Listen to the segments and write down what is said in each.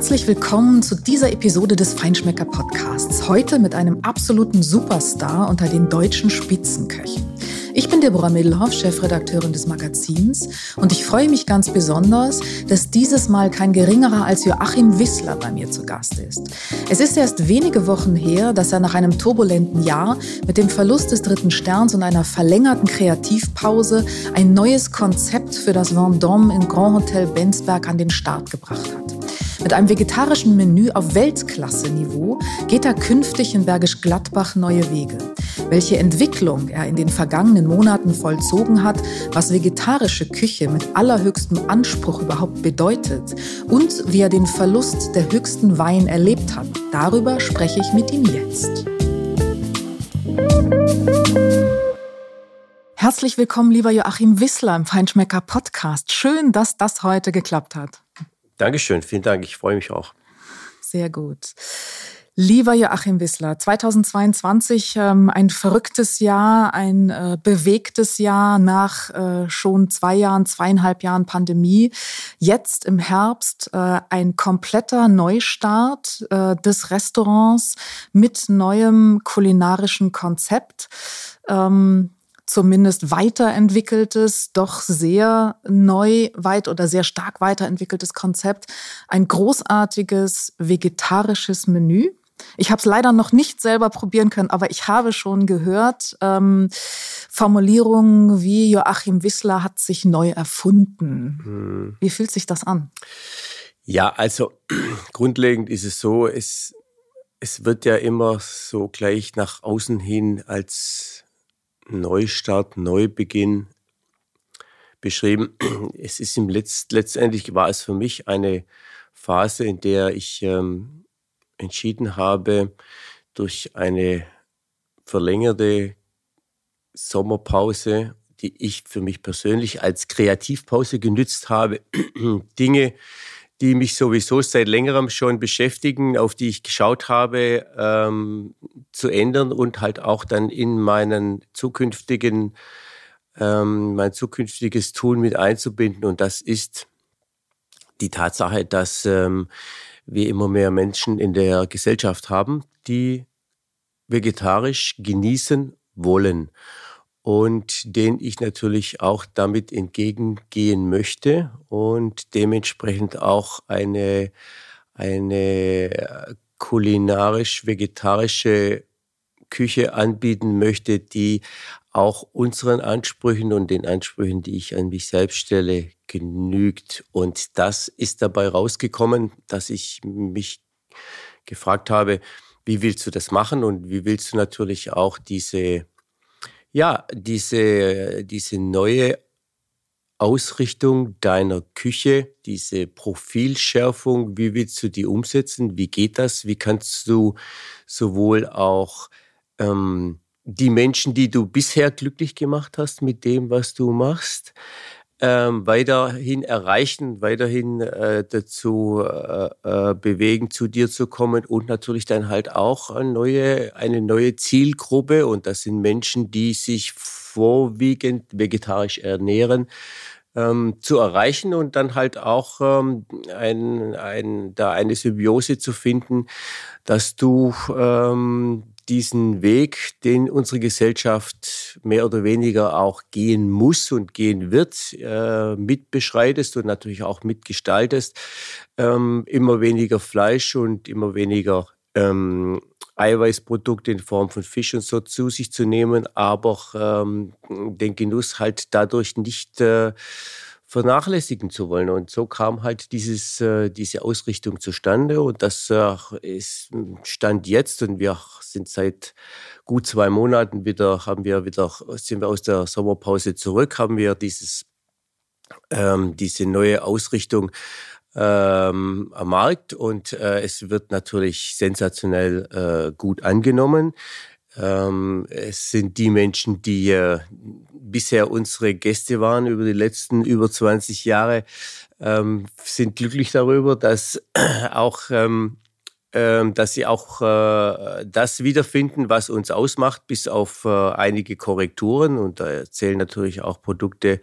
Herzlich willkommen zu dieser Episode des Feinschmecker Podcasts. Heute mit einem absoluten Superstar unter den deutschen Spitzenköchen. Ich bin Deborah Middelhoff, Chefredakteurin des Magazins und ich freue mich ganz besonders, dass dieses Mal kein geringerer als Joachim Wissler bei mir zu Gast ist. Es ist erst wenige Wochen her, dass er nach einem turbulenten Jahr mit dem Verlust des dritten Sterns und einer verlängerten Kreativpause ein neues Konzept für das Vendôme im Grand Hotel Bensberg an den Start gebracht hat. Mit einem vegetarischen Menü auf Weltklasse-Niveau geht er künftig in Bergisch Gladbach neue Wege. Welche Entwicklung er in den vergangenen Monaten vollzogen hat, was vegetarische Küche mit allerhöchstem Anspruch überhaupt bedeutet und wie er den Verlust der höchsten Wein erlebt hat, darüber spreche ich mit ihm jetzt. Herzlich willkommen, lieber Joachim Wissler im Feinschmecker Podcast. Schön, dass das heute geklappt hat. Dankeschön, vielen Dank. Ich freue mich auch. Sehr gut. Lieber Joachim Wissler, 2022 ähm, ein verrücktes Jahr, ein äh, bewegtes Jahr nach äh, schon zwei Jahren, zweieinhalb Jahren Pandemie. Jetzt im Herbst äh, ein kompletter Neustart äh, des Restaurants mit neuem kulinarischen Konzept. Ähm, zumindest weiterentwickeltes, doch sehr neu weit oder sehr stark weiterentwickeltes Konzept, ein großartiges vegetarisches Menü. Ich habe es leider noch nicht selber probieren können, aber ich habe schon gehört ähm, Formulierungen wie Joachim Wissler hat sich neu erfunden. Hm. Wie fühlt sich das an? Ja, also grundlegend ist es so, es, es wird ja immer so gleich nach außen hin als Neustart, Neubeginn beschrieben. Es ist im Letz letztendlich war es für mich eine Phase, in der ich ähm, entschieden habe, durch eine verlängerte Sommerpause, die ich für mich persönlich als Kreativpause genützt habe, Dinge die mich sowieso seit längerem schon beschäftigen, auf die ich geschaut habe, ähm, zu ändern und halt auch dann in meinen zukünftigen, ähm, mein zukünftiges Tun mit einzubinden. Und das ist die Tatsache, dass ähm, wir immer mehr Menschen in der Gesellschaft haben, die vegetarisch genießen wollen und den ich natürlich auch damit entgegengehen möchte und dementsprechend auch eine, eine kulinarisch-vegetarische Küche anbieten möchte, die auch unseren Ansprüchen und den Ansprüchen, die ich an mich selbst stelle, genügt. Und das ist dabei rausgekommen, dass ich mich gefragt habe, wie willst du das machen und wie willst du natürlich auch diese ja, diese, diese neue Ausrichtung deiner Küche, diese Profilschärfung, wie willst du die umsetzen? Wie geht das? Wie kannst du sowohl auch ähm, die Menschen, die du bisher glücklich gemacht hast mit dem, was du machst, ähm, weiterhin erreichen, weiterhin äh, dazu äh, äh, bewegen, zu dir zu kommen und natürlich dann halt auch eine neue, eine neue Zielgruppe. Und das sind Menschen, die sich vorwiegend vegetarisch ernähren, ähm, zu erreichen und dann halt auch ähm, ein, ein, da eine Symbiose zu finden, dass du ähm, diesen Weg, den unsere Gesellschaft mehr oder weniger auch gehen muss und gehen wird, äh, mitbeschreitest und natürlich auch mitgestaltest. Ähm, immer weniger Fleisch und immer weniger ähm, Eiweißprodukte in Form von Fisch und so zu sich zu nehmen, aber ähm, den Genuss halt dadurch nicht äh, vernachlässigen zu wollen. Und so kam halt dieses, äh, diese Ausrichtung zustande. Und das äh, ist Stand jetzt. Und wir sind seit gut zwei Monaten wieder, haben wir wieder, sind wir aus der Sommerpause zurück, haben wir dieses, ähm, diese neue Ausrichtung ähm, am Markt und äh, es wird natürlich sensationell äh, gut angenommen. Ähm, es sind die Menschen, die äh, bisher unsere Gäste waren über die letzten über 20 Jahre, ähm, sind glücklich darüber, dass auch ähm, ähm, dass sie auch äh, das wiederfinden, was uns ausmacht, bis auf äh, einige Korrekturen. Und da zählen natürlich auch Produkte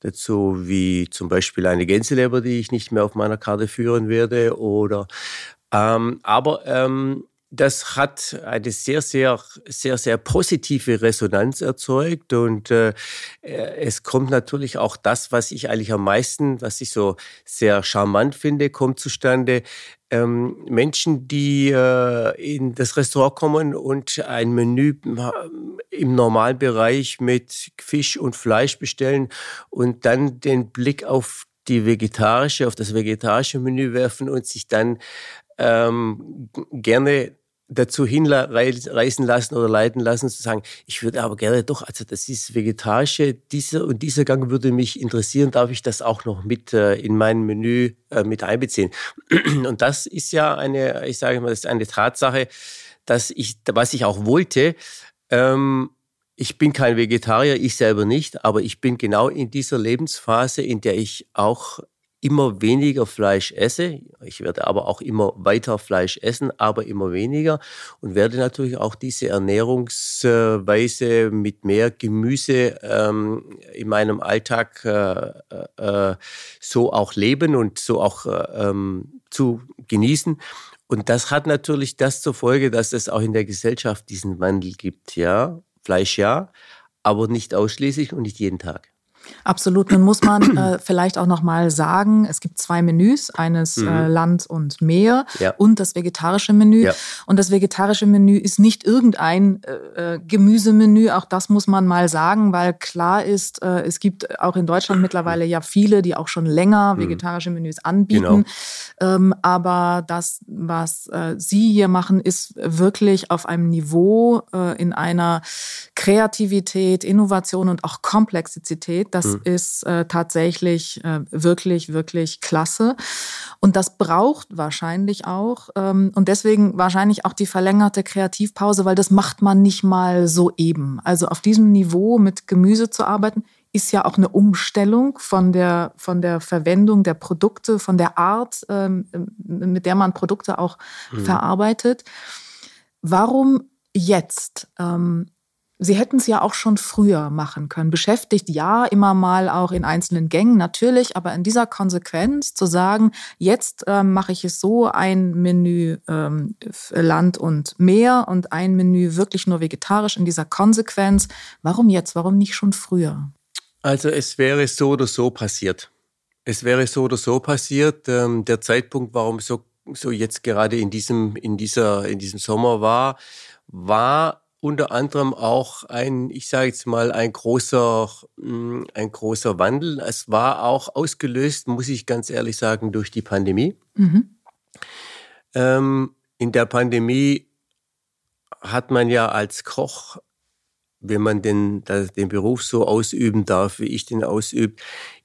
dazu wie zum Beispiel eine Gänseleber, die ich nicht mehr auf meiner Karte führen werde. Oder ähm, aber ähm, das hat eine sehr, sehr, sehr, sehr positive Resonanz erzeugt und äh, es kommt natürlich auch das, was ich eigentlich am meisten, was ich so sehr charmant finde, kommt zustande. Ähm, Menschen, die äh, in das Restaurant kommen und ein Menü im Normalbereich mit Fisch und Fleisch bestellen und dann den Blick auf die vegetarische, auf das vegetarische Menü werfen und sich dann ähm, gerne dazu hinreißen lassen oder leiten lassen, zu sagen, ich würde aber gerne doch, also das ist vegetarische, dieser und dieser Gang würde mich interessieren, darf ich das auch noch mit äh, in mein Menü äh, mit einbeziehen? Und das ist ja eine, ich sage mal, das ist eine Tatsache, dass ich, was ich auch wollte, ähm, ich bin kein Vegetarier, ich selber nicht, aber ich bin genau in dieser Lebensphase, in der ich auch immer weniger Fleisch esse. Ich werde aber auch immer weiter Fleisch essen, aber immer weniger und werde natürlich auch diese Ernährungsweise mit mehr Gemüse ähm, in meinem Alltag äh, äh, so auch leben und so auch äh, ähm, zu genießen. Und das hat natürlich das zur Folge, dass es auch in der Gesellschaft diesen Wandel gibt. Ja, Fleisch ja, aber nicht ausschließlich und nicht jeden Tag. Absolut. Nun muss man äh, vielleicht auch noch mal sagen, es gibt zwei Menüs, eines mhm. äh, Land und Meer ja. und das vegetarische Menü. Ja. Und das vegetarische Menü ist nicht irgendein äh, äh, Gemüsemenü, auch das muss man mal sagen, weil klar ist, äh, es gibt auch in Deutschland mittlerweile ja viele, die auch schon länger mhm. vegetarische Menüs anbieten. Genau. Ähm, aber das, was äh, Sie hier machen, ist wirklich auf einem Niveau äh, in einer Kreativität, Innovation und auch Komplexität, das mhm. ist äh, tatsächlich äh, wirklich, wirklich klasse. Und das braucht wahrscheinlich auch ähm, und deswegen wahrscheinlich auch die verlängerte Kreativpause, weil das macht man nicht mal so eben. Also auf diesem Niveau mit Gemüse zu arbeiten, ist ja auch eine Umstellung von der, von der Verwendung der Produkte, von der Art, ähm, mit der man Produkte auch mhm. verarbeitet. Warum jetzt? Ähm, Sie hätten es ja auch schon früher machen können. Beschäftigt ja immer mal auch in einzelnen Gängen natürlich, aber in dieser Konsequenz zu sagen, jetzt ähm, mache ich es so, ein Menü ähm, Land und Meer und ein Menü wirklich nur vegetarisch in dieser Konsequenz. Warum jetzt? Warum nicht schon früher? Also es wäre so oder so passiert. Es wäre so oder so passiert. Ähm, der Zeitpunkt, warum so, so jetzt gerade in diesem, in dieser, in diesem Sommer war, war unter anderem auch ein, ich sage jetzt mal, ein großer, hm, ein großer Wandel. Es war auch ausgelöst, muss ich ganz ehrlich sagen, durch die Pandemie. Mhm. Ähm, in der Pandemie hat man ja als Koch, wenn man den, den Beruf so ausüben darf, wie ich den ausübe,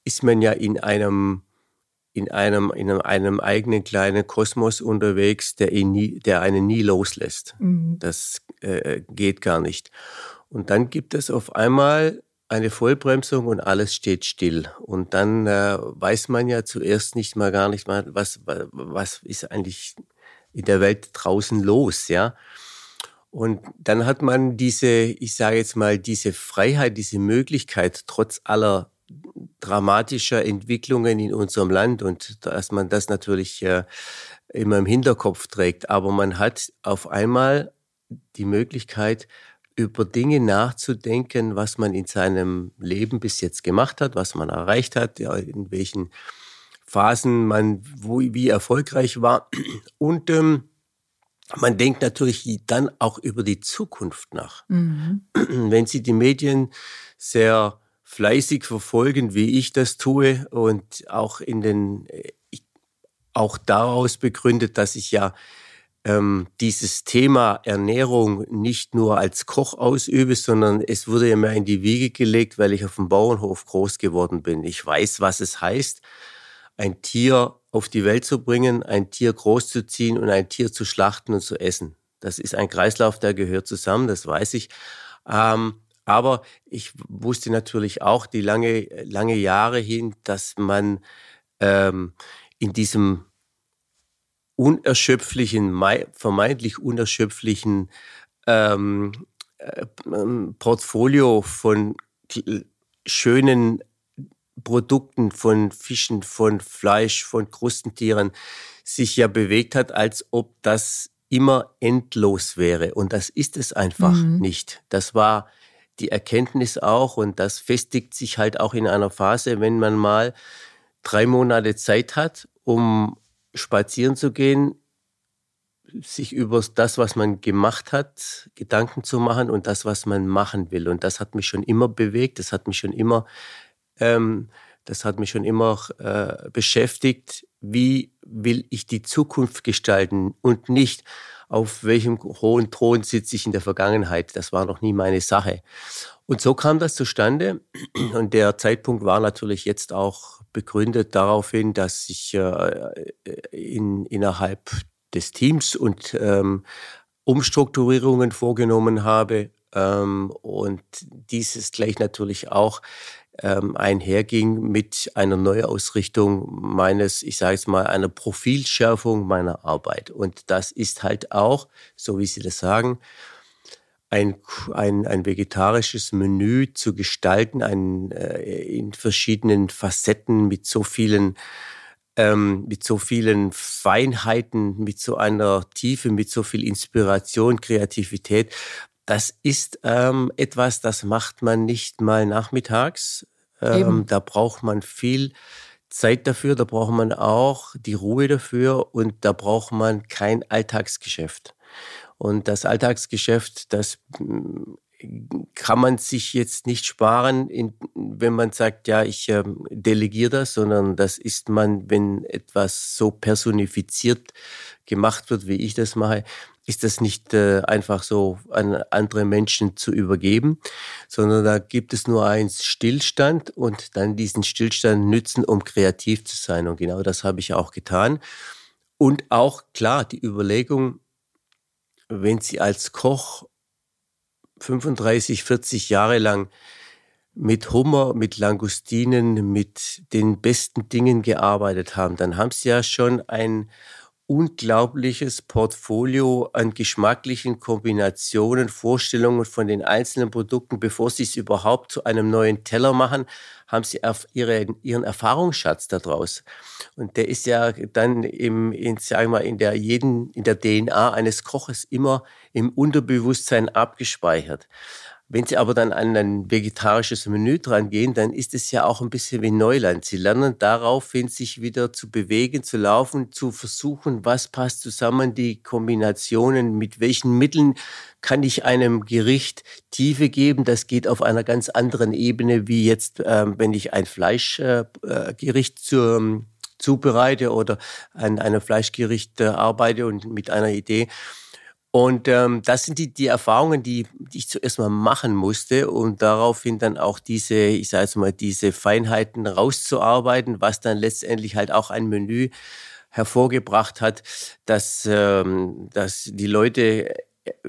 ist man ja in einem in einem, in einem eigenen kleinen Kosmos unterwegs, der, ihn nie, der einen nie loslässt. Mhm. Das äh, geht gar nicht. Und dann gibt es auf einmal eine Vollbremsung und alles steht still. Und dann äh, weiß man ja zuerst nicht mal gar nicht mal, was, was ist eigentlich in der Welt draußen los, ja. Und dann hat man diese, ich sage jetzt mal, diese Freiheit, diese Möglichkeit, trotz aller dramatischer Entwicklungen in unserem Land und dass man das natürlich äh, immer im Hinterkopf trägt. Aber man hat auf einmal die Möglichkeit, über Dinge nachzudenken, was man in seinem Leben bis jetzt gemacht hat, was man erreicht hat, in welchen Phasen man wo, wie erfolgreich war. Und ähm, man denkt natürlich dann auch über die Zukunft nach. Mhm. Wenn Sie die Medien sehr fleißig verfolgen, wie ich das tue und auch in den, auch daraus begründet, dass ich ja ähm, dieses Thema Ernährung nicht nur als Koch ausübe, sondern es wurde ja mir in die Wiege gelegt, weil ich auf dem Bauernhof groß geworden bin. Ich weiß, was es heißt, ein Tier auf die Welt zu bringen, ein Tier großzuziehen und ein Tier zu schlachten und zu essen. Das ist ein Kreislauf, der gehört zusammen, das weiß ich. Ähm, aber ich wusste natürlich auch die lange, lange Jahre hin, dass man ähm, in diesem unerschöpflichen, vermeintlich unerschöpflichen ähm, äh, Portfolio von schönen Produkten, von Fischen, von Fleisch, von Krustentieren sich ja bewegt hat, als ob das immer endlos wäre. Und das ist es einfach mhm. nicht. Das war die Erkenntnis auch und das festigt sich halt auch in einer Phase, wenn man mal drei Monate Zeit hat, um spazieren zu gehen, sich über das, was man gemacht hat, Gedanken zu machen und das, was man machen will. Und das hat mich schon immer bewegt, das hat mich schon immer, ähm, das hat mich schon immer äh, beschäftigt. Wie will ich die Zukunft gestalten und nicht auf welchem hohen Thron sitze ich in der Vergangenheit. Das war noch nie meine Sache. Und so kam das zustande. Und der Zeitpunkt war natürlich jetzt auch begründet darauf hin, dass ich äh, in, innerhalb des Teams und ähm, Umstrukturierungen vorgenommen habe. Ähm, und dieses gleich natürlich auch ähm, einherging mit einer Neuausrichtung meines, ich sage es mal, einer Profilschärfung meiner Arbeit. Und das ist halt auch, so wie Sie das sagen, ein, ein, ein vegetarisches Menü zu gestalten, ein, äh, in verschiedenen Facetten mit so vielen ähm, mit so vielen Feinheiten, mit so einer Tiefe, mit so viel Inspiration, Kreativität. Das ist ähm, etwas, das macht man nicht mal nachmittags. Ähm, da braucht man viel Zeit dafür, da braucht man auch die Ruhe dafür und da braucht man kein Alltagsgeschäft. Und das Alltagsgeschäft, das kann man sich jetzt nicht sparen, wenn man sagt, ja, ich äh, delegiere das, sondern das ist man, wenn etwas so personifiziert gemacht wird, wie ich das mache, ist das nicht äh, einfach so an andere Menschen zu übergeben, sondern da gibt es nur einen Stillstand und dann diesen Stillstand nützen, um kreativ zu sein. Und genau das habe ich auch getan. Und auch klar, die Überlegung, wenn Sie als Koch 35, 40 Jahre lang mit Hummer, mit Langustinen, mit den besten Dingen gearbeitet haben, dann haben sie ja schon ein unglaubliches Portfolio an geschmacklichen Kombinationen, Vorstellungen von den einzelnen Produkten. Bevor sie es überhaupt zu einem neuen Teller machen, haben sie ihre, ihren Erfahrungsschatz daraus. Und der ist ja dann im, in, sagen wir, in der jeden, in der DNA eines Koches immer im Unterbewusstsein abgespeichert. Wenn Sie aber dann an ein vegetarisches Menü dran gehen, dann ist es ja auch ein bisschen wie Neuland. Sie lernen daraufhin, sich wieder zu bewegen, zu laufen, zu versuchen, was passt zusammen, die Kombinationen, mit welchen Mitteln kann ich einem Gericht Tiefe geben. Das geht auf einer ganz anderen Ebene, wie jetzt, äh, wenn ich ein Fleischgericht äh, zur zubereite oder an einem Fleischgericht äh, arbeite und mit einer Idee. Und ähm, das sind die, die Erfahrungen, die, die ich zuerst mal machen musste, um daraufhin dann auch diese, ich sage jetzt mal, diese Feinheiten rauszuarbeiten, was dann letztendlich halt auch ein Menü hervorgebracht hat, dass, ähm, dass die Leute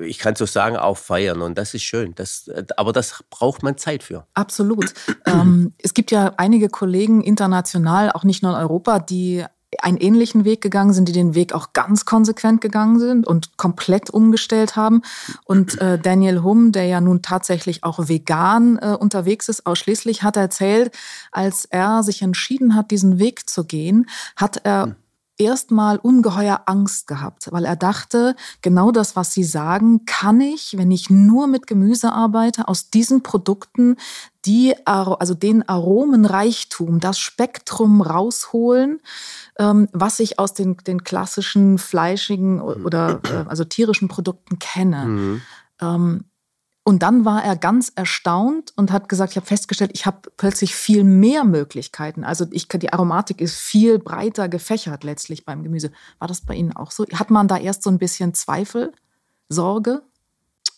ich kann so sagen, auch feiern. Und das ist schön. Das, aber das braucht man Zeit für. Absolut. ähm, es gibt ja einige Kollegen international, auch nicht nur in Europa, die einen ähnlichen Weg gegangen sind, die den Weg auch ganz konsequent gegangen sind und komplett umgestellt haben. Und äh, Daniel Hum, der ja nun tatsächlich auch vegan äh, unterwegs ist, ausschließlich, hat erzählt, als er sich entschieden hat, diesen Weg zu gehen, hat er hm erstmal ungeheuer Angst gehabt, weil er dachte, genau das, was Sie sagen, kann ich, wenn ich nur mit Gemüse arbeite, aus diesen Produkten die, also den Aromenreichtum, das Spektrum rausholen, ähm, was ich aus den, den klassischen fleischigen oder äh, also tierischen Produkten kenne. Mhm. Und dann war er ganz erstaunt und hat gesagt, ich habe festgestellt, ich habe plötzlich viel mehr Möglichkeiten. Also ich, die Aromatik ist viel breiter gefächert letztlich beim Gemüse. War das bei Ihnen auch so? Hat man da erst so ein bisschen Zweifel, Sorge?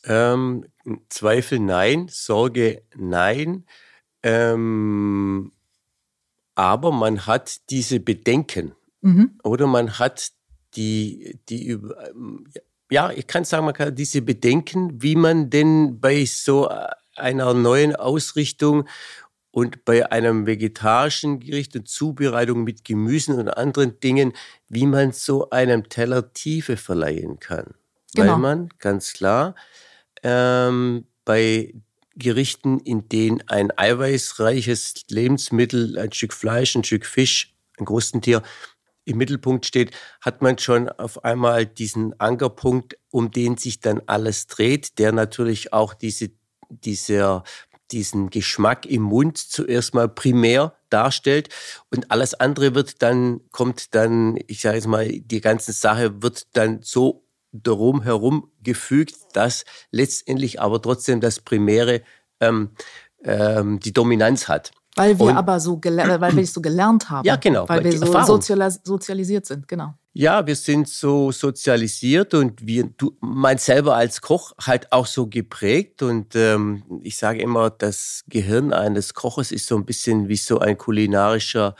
Ähm, Zweifel nein, Sorge nein. Ähm, aber man hat diese Bedenken mhm. oder man hat die, die ja, ich kann sagen, man kann diese Bedenken, wie man denn bei so einer neuen Ausrichtung und bei einem vegetarischen Gericht und Zubereitung mit Gemüsen und anderen Dingen, wie man so einem Teller Tiefe verleihen kann. Genau. Weil man ganz klar ähm, bei Gerichten, in denen ein eiweißreiches Lebensmittel, ein Stück Fleisch, ein Stück Fisch, ein Tier im Mittelpunkt steht, hat man schon auf einmal diesen Ankerpunkt, um den sich dann alles dreht, der natürlich auch diese, dieser, diesen Geschmack im Mund zuerst mal primär darstellt und alles andere wird dann, kommt dann, ich sage jetzt mal, die ganze Sache wird dann so darum herum gefügt, dass letztendlich aber trotzdem das Primäre ähm, ähm, die Dominanz hat. Weil wir und, aber so, weil wir so gelernt haben. Ja, genau. Weil, wir so sozialis sozialisiert sind, genau. Ja, wir sind so sozialisiert und wir, du meinst selber als Koch halt auch so geprägt. Und ähm, ich sage immer, das Gehirn eines Koches ist so ein bisschen wie so ein kulinarischer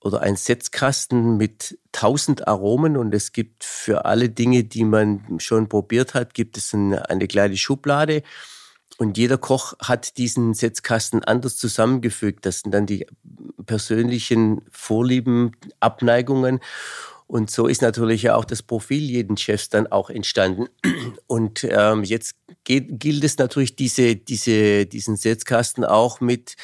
oder ein Setzkasten mit tausend Aromen und es gibt für alle Dinge, die man schon probiert hat, gibt es eine, eine kleine Schublade und jeder Koch hat diesen Setzkasten anders zusammengefügt. Das sind dann die persönlichen Vorlieben, Abneigungen. Und so ist natürlich auch das Profil jeden Chefs dann auch entstanden. Und ähm, jetzt geht, gilt es natürlich, diese, diese, diesen Setzkasten auch mit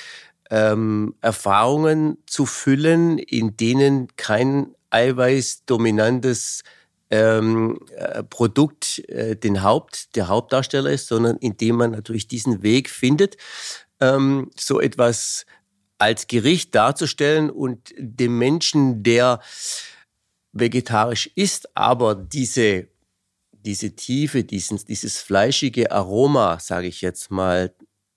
ähm, Erfahrungen zu füllen, in denen kein eiweißdominantes ähm, äh, Produkt äh, den Haupt, der Hauptdarsteller ist, sondern indem man natürlich diesen Weg findet, ähm, so etwas als Gericht darzustellen und dem Menschen, der vegetarisch ist, aber diese, diese Tiefe, diesen, dieses fleischige Aroma, sage ich jetzt mal,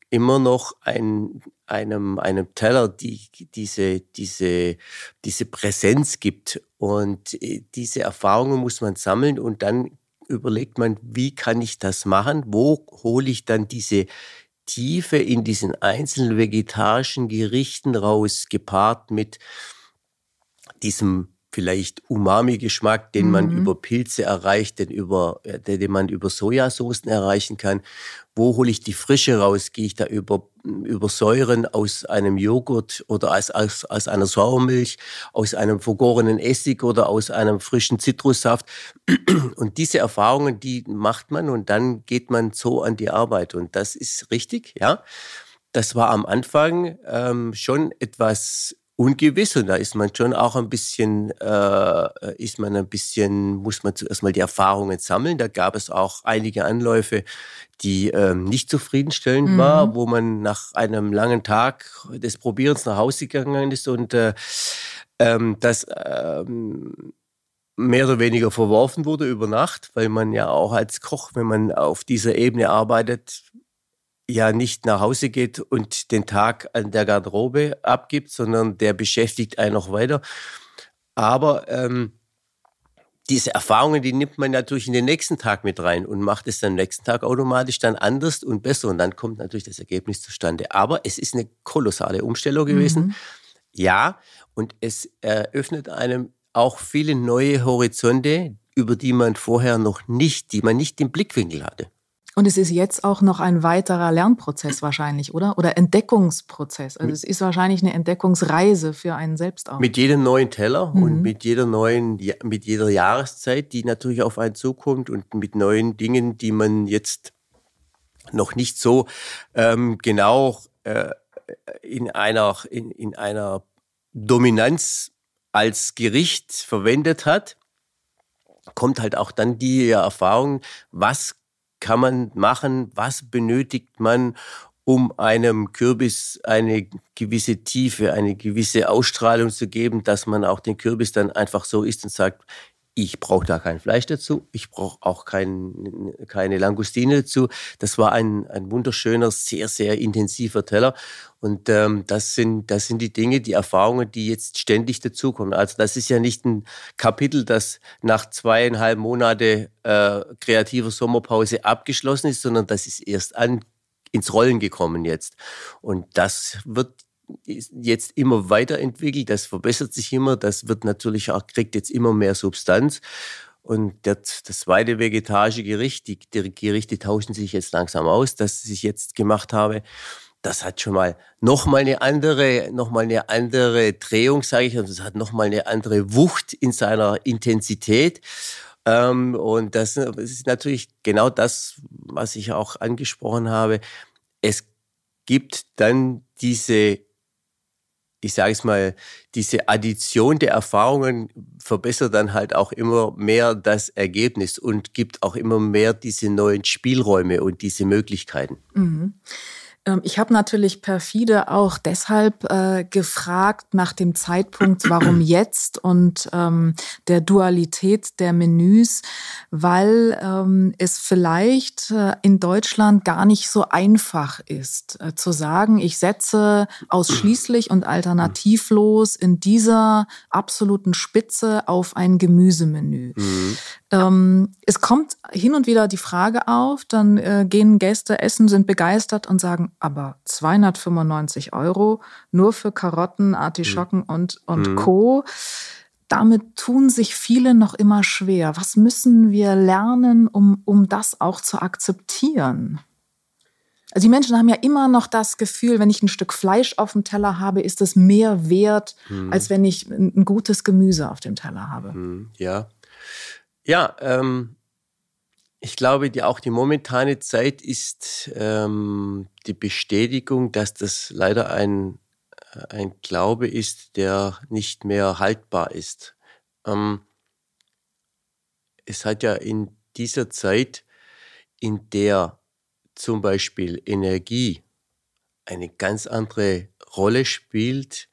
immer noch ein, einem, einem Teller die, diese, diese, diese Präsenz gibt. Und äh, diese Erfahrungen muss man sammeln und dann überlegt man, wie kann ich das machen? Wo hole ich dann diese Tiefe in diesen einzelnen vegetarischen Gerichten raus, gepaart mit diesem vielleicht Umami-Geschmack, den mhm. man über Pilze erreicht, den, über, äh, den man über Sojasoßen erreichen kann. Wo hole ich die Frische raus? Gehe ich da über, über Säuren aus einem Joghurt oder aus, aus, aus einer Sauermilch, aus einem vergorenen Essig oder aus einem frischen Zitrussaft? Und diese Erfahrungen, die macht man und dann geht man so an die Arbeit. Und das ist richtig, ja. Das war am Anfang ähm, schon etwas ungewiss und da ist man schon auch ein bisschen, äh, ist man ein bisschen, muss man zuerst mal die Erfahrungen sammeln. Da gab es auch einige Anläufe, die ähm, nicht zufriedenstellend mhm. war, wo man nach einem langen Tag des Probierens nach Hause gegangen ist und äh, ähm, das ähm, mehr oder weniger verworfen wurde über Nacht, weil man ja auch als Koch, wenn man auf dieser Ebene arbeitet, ja nicht nach Hause geht und den Tag an der Garderobe abgibt, sondern der beschäftigt einen noch weiter. Aber ähm, diese Erfahrungen, die nimmt man natürlich in den nächsten Tag mit rein und macht es dann am nächsten Tag automatisch dann anders und besser. Und dann kommt natürlich das Ergebnis zustande. Aber es ist eine kolossale Umstellung gewesen. Mhm. Ja, und es eröffnet einem auch viele neue Horizonte, über die man vorher noch nicht, die man nicht im Blickwinkel hatte. Und es ist jetzt auch noch ein weiterer Lernprozess wahrscheinlich, oder? Oder Entdeckungsprozess. Also es ist wahrscheinlich eine Entdeckungsreise für einen selbst auch. Mit jedem neuen Teller mhm. und mit jeder neuen, mit jeder Jahreszeit, die natürlich auf einen zukommt und mit neuen Dingen, die man jetzt noch nicht so ähm, genau äh, in einer, in, in einer Dominanz als Gericht verwendet hat, kommt halt auch dann die Erfahrung, was kann man machen? Was benötigt man, um einem Kürbis eine gewisse Tiefe, eine gewisse Ausstrahlung zu geben, dass man auch den Kürbis dann einfach so isst und sagt, ich brauche da kein Fleisch dazu, ich brauche auch kein, keine Langustine dazu. Das war ein, ein wunderschöner, sehr, sehr intensiver Teller. Und ähm, das, sind, das sind die Dinge, die Erfahrungen, die jetzt ständig dazukommen. Also das ist ja nicht ein Kapitel, das nach zweieinhalb Monate äh, kreativer Sommerpause abgeschlossen ist, sondern das ist erst an, ins Rollen gekommen jetzt. Und das wird jetzt immer weiterentwickelt, das verbessert sich immer, das wird natürlich auch, kriegt jetzt immer mehr Substanz. Und das, das zweite vegetarische Gericht, die, die Gerichte tauschen sich jetzt langsam aus, das ich jetzt gemacht habe. Das hat schon mal noch mal eine andere, noch mal eine andere Drehung, sage ich, und es hat noch mal eine andere Wucht in seiner Intensität. Ähm, und das, das ist natürlich genau das, was ich auch angesprochen habe. Es gibt dann diese ich sage es mal, diese Addition der Erfahrungen verbessert dann halt auch immer mehr das Ergebnis und gibt auch immer mehr diese neuen Spielräume und diese Möglichkeiten. Mhm. Ähm, ich habe natürlich perfide auch deshalb äh, gefragt nach dem Zeitpunkt, warum jetzt und ähm, der Dualität der Menüs, weil ähm, es vielleicht äh, in Deutschland gar nicht so einfach ist, äh, zu sagen, ich setze ausschließlich und alternativlos in dieser absoluten Spitze auf ein Gemüsemenü. Mhm. Ähm, es kommt hin und wieder die Frage auf, dann äh, gehen Gäste essen, sind begeistert und sagen, aber 295 Euro nur für Karotten, Artischocken mhm. und, und mhm. Co. Damit tun sich viele noch immer schwer. Was müssen wir lernen, um, um das auch zu akzeptieren? Also die Menschen haben ja immer noch das Gefühl, wenn ich ein Stück Fleisch auf dem Teller habe, ist es mehr wert, mhm. als wenn ich ein, gutes Gemüse auf dem Teller habe. Mhm. Ja, ja, ähm, ich glaube, die, auch die momentane Zeit ist ähm, die Bestätigung, dass das leider ein, äh, ein Glaube ist, der nicht mehr haltbar ist. Ähm, es hat ja in dieser Zeit, in der zum Beispiel Energie eine ganz andere Rolle spielt,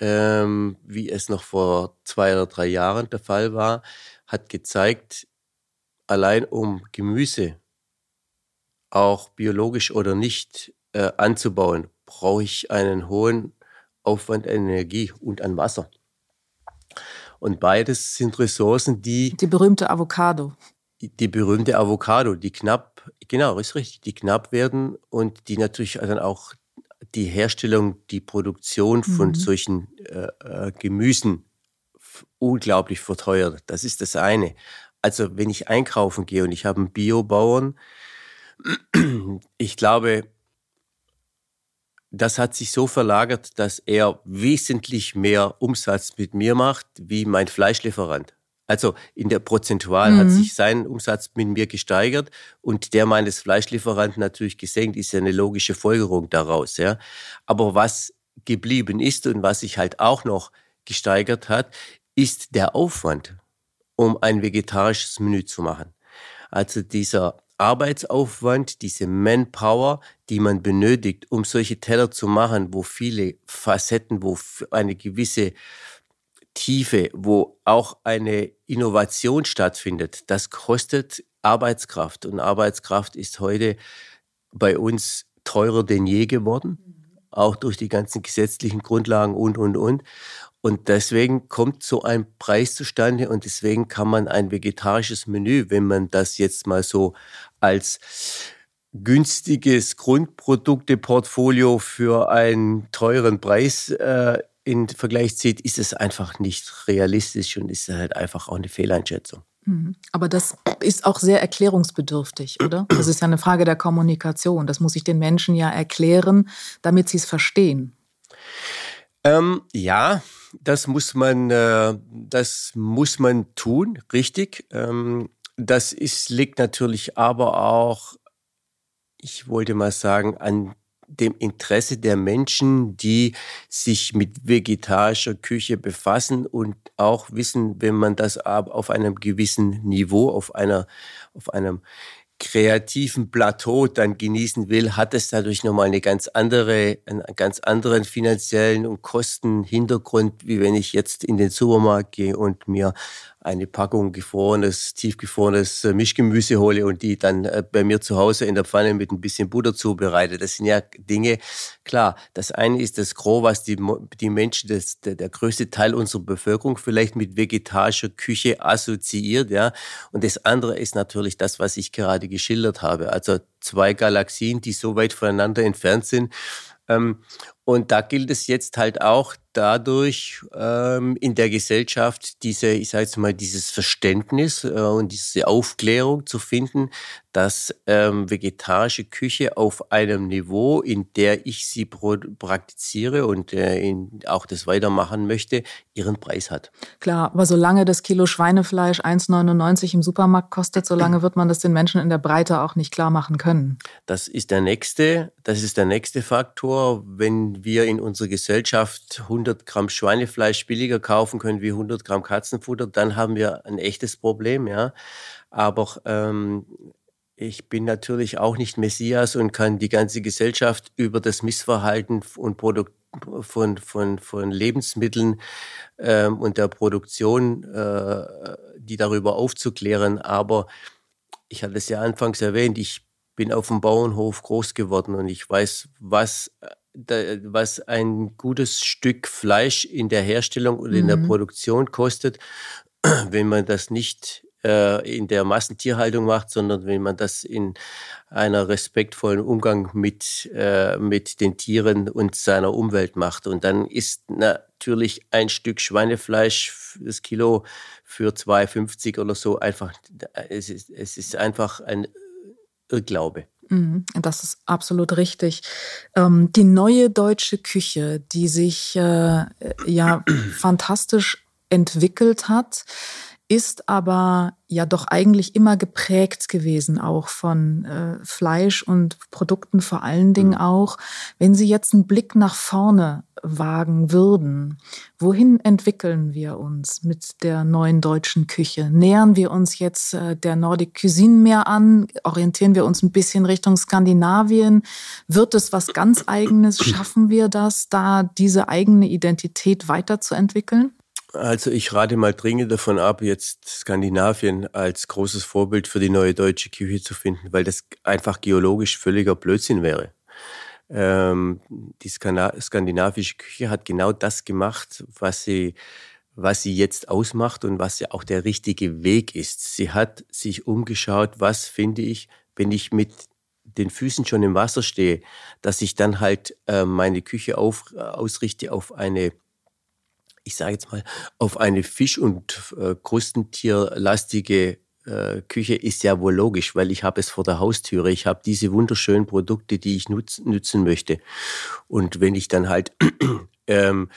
ähm, wie es noch vor zwei oder drei Jahren der Fall war, hat gezeigt, allein um Gemüse, auch biologisch oder nicht, äh, anzubauen, brauche ich einen hohen Aufwand an Energie und an Wasser. Und beides sind Ressourcen, die. Die berühmte Avocado. Die, die berühmte Avocado, die knapp, genau, ist richtig, die knapp werden und die natürlich dann auch die Herstellung, die Produktion von mhm. solchen äh, äh, Gemüsen unglaublich verteuert. Das ist das eine. Also wenn ich einkaufen gehe und ich habe einen Biobauern, ich glaube, das hat sich so verlagert, dass er wesentlich mehr Umsatz mit mir macht wie mein Fleischlieferant. Also in der Prozentual mhm. hat sich sein Umsatz mit mir gesteigert und der meines Fleischlieferanten natürlich gesenkt, ist ja eine logische Folgerung daraus. Ja. Aber was geblieben ist und was sich halt auch noch gesteigert hat, ist der Aufwand, um ein vegetarisches Menü zu machen. Also dieser Arbeitsaufwand, diese Manpower, die man benötigt, um solche Teller zu machen, wo viele Facetten, wo eine gewisse Tiefe, wo auch eine Innovation stattfindet, das kostet Arbeitskraft. Und Arbeitskraft ist heute bei uns teurer denn je geworden, auch durch die ganzen gesetzlichen Grundlagen und, und, und. Und deswegen kommt so ein Preis zustande und deswegen kann man ein vegetarisches Menü, wenn man das jetzt mal so als günstiges Grundprodukteportfolio für einen teuren Preis äh, in Vergleich zieht, ist es einfach nicht realistisch und ist halt einfach auch eine Fehleinschätzung. Mhm. Aber das ist auch sehr erklärungsbedürftig, oder? Das ist ja eine Frage der Kommunikation. Das muss ich den Menschen ja erklären, damit sie es verstehen. Ähm, ja, das muss man, äh, das muss man tun, richtig. Ähm, das ist, liegt natürlich aber auch, ich wollte mal sagen, an dem Interesse der Menschen, die sich mit vegetarischer Küche befassen und auch wissen, wenn man das auf einem gewissen Niveau, auf einer, auf einem kreativen Plateau dann genießen will, hat es dadurch nochmal eine ganz andere, einen ganz anderen finanziellen und Kostenhintergrund, wie wenn ich jetzt in den Supermarkt gehe und mir eine Packung gefrorenes, tiefgefrorenes äh, Mischgemüse hole und die dann äh, bei mir zu Hause in der Pfanne mit ein bisschen Butter zubereite. Das sind ja Dinge, klar, das eine ist das Gros, was die, die Menschen, das, der, der größte Teil unserer Bevölkerung vielleicht mit vegetarischer Küche assoziiert, ja. Und das andere ist natürlich das, was ich gerade geschildert habe. Also zwei Galaxien, die so weit voneinander entfernt sind. Ähm, und da gilt es jetzt halt auch, dadurch ähm, in der Gesellschaft diese, ich sage jetzt mal, dieses Verständnis äh, und diese Aufklärung zu finden, dass ähm, vegetarische Küche auf einem Niveau, in der ich sie praktiziere und äh, in, auch das weitermachen möchte, ihren Preis hat. Klar, aber solange das Kilo Schweinefleisch 1,99 im Supermarkt kostet, solange wird man das den Menschen in der Breite auch nicht klar machen können. Das ist der nächste, das ist der nächste Faktor. Wenn wir in unserer Gesellschaft 100 Gramm Schweinefleisch billiger kaufen können wie 100 Gramm Katzenfutter, dann haben wir ein echtes Problem, ja. Aber ähm, ich bin natürlich auch nicht Messias und kann die ganze Gesellschaft über das Missverhalten und Produkt von, von, von Lebensmitteln ähm, und der Produktion, äh, die darüber aufzuklären. Aber ich hatte es ja anfangs erwähnt, ich bin auf dem Bauernhof groß geworden und ich weiß, was, was ein gutes Stück Fleisch in der Herstellung und in der mhm. Produktion kostet, wenn man das nicht äh, in der Massentierhaltung macht, sondern wenn man das in einer respektvollen Umgang mit, äh, mit den Tieren und seiner Umwelt macht. Und dann ist natürlich ein Stück Schweinefleisch, das Kilo für 2,50 oder so einfach, es ist, es ist einfach ein Irrglaube. Mhm, das ist absolut richtig. Ähm, die neue deutsche Küche, die sich äh, ja fantastisch entwickelt hat, ist aber ja doch eigentlich immer geprägt gewesen, auch von äh, Fleisch und Produkten vor allen Dingen mhm. auch. Wenn Sie jetzt einen Blick nach vorne wagen würden, wohin entwickeln wir uns mit der neuen deutschen Küche? Nähern wir uns jetzt äh, der Nordic Cuisine mehr an? Orientieren wir uns ein bisschen Richtung Skandinavien? Wird es was ganz eigenes? Schaffen wir das, da diese eigene Identität weiterzuentwickeln? Also ich rate mal dringend davon ab, jetzt Skandinavien als großes Vorbild für die neue deutsche Küche zu finden, weil das einfach geologisch völliger Blödsinn wäre. Ähm, die skandinavische Küche hat genau das gemacht, was sie, was sie jetzt ausmacht und was ja auch der richtige Weg ist. Sie hat sich umgeschaut, was finde ich, wenn ich mit den Füßen schon im Wasser stehe, dass ich dann halt äh, meine Küche auf, ausrichte auf eine ich sage jetzt mal, auf eine Fisch- und äh, Krustentierlastige äh, Küche ist ja wohl logisch, weil ich habe es vor der Haustüre. Ich habe diese wunderschönen Produkte, die ich nutz, nützen möchte. Und wenn ich dann halt ähm,